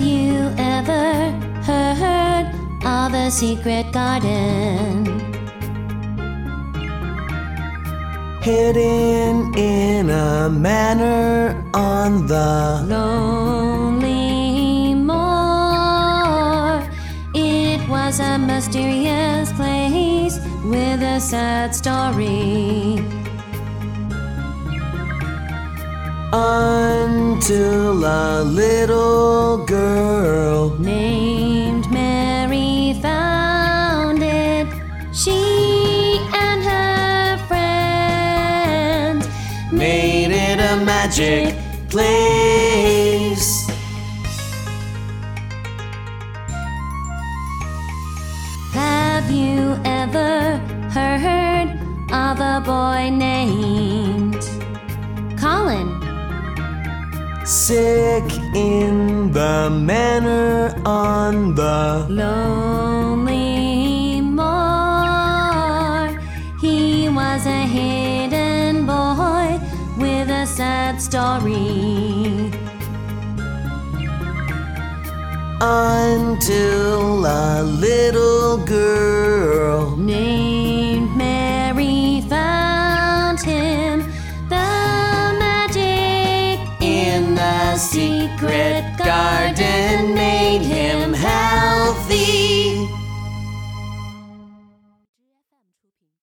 you ever heard of a secret garden? Hidden in a manor on the Lonely moor. It was a mysterious place with a sad story. Until a little girl named Mary found it. She and her friend made it a magic place. Have you ever heard of a boy named Sick in the manor on the Lonely moor. He was a hidden boy with a sad story. until a little girl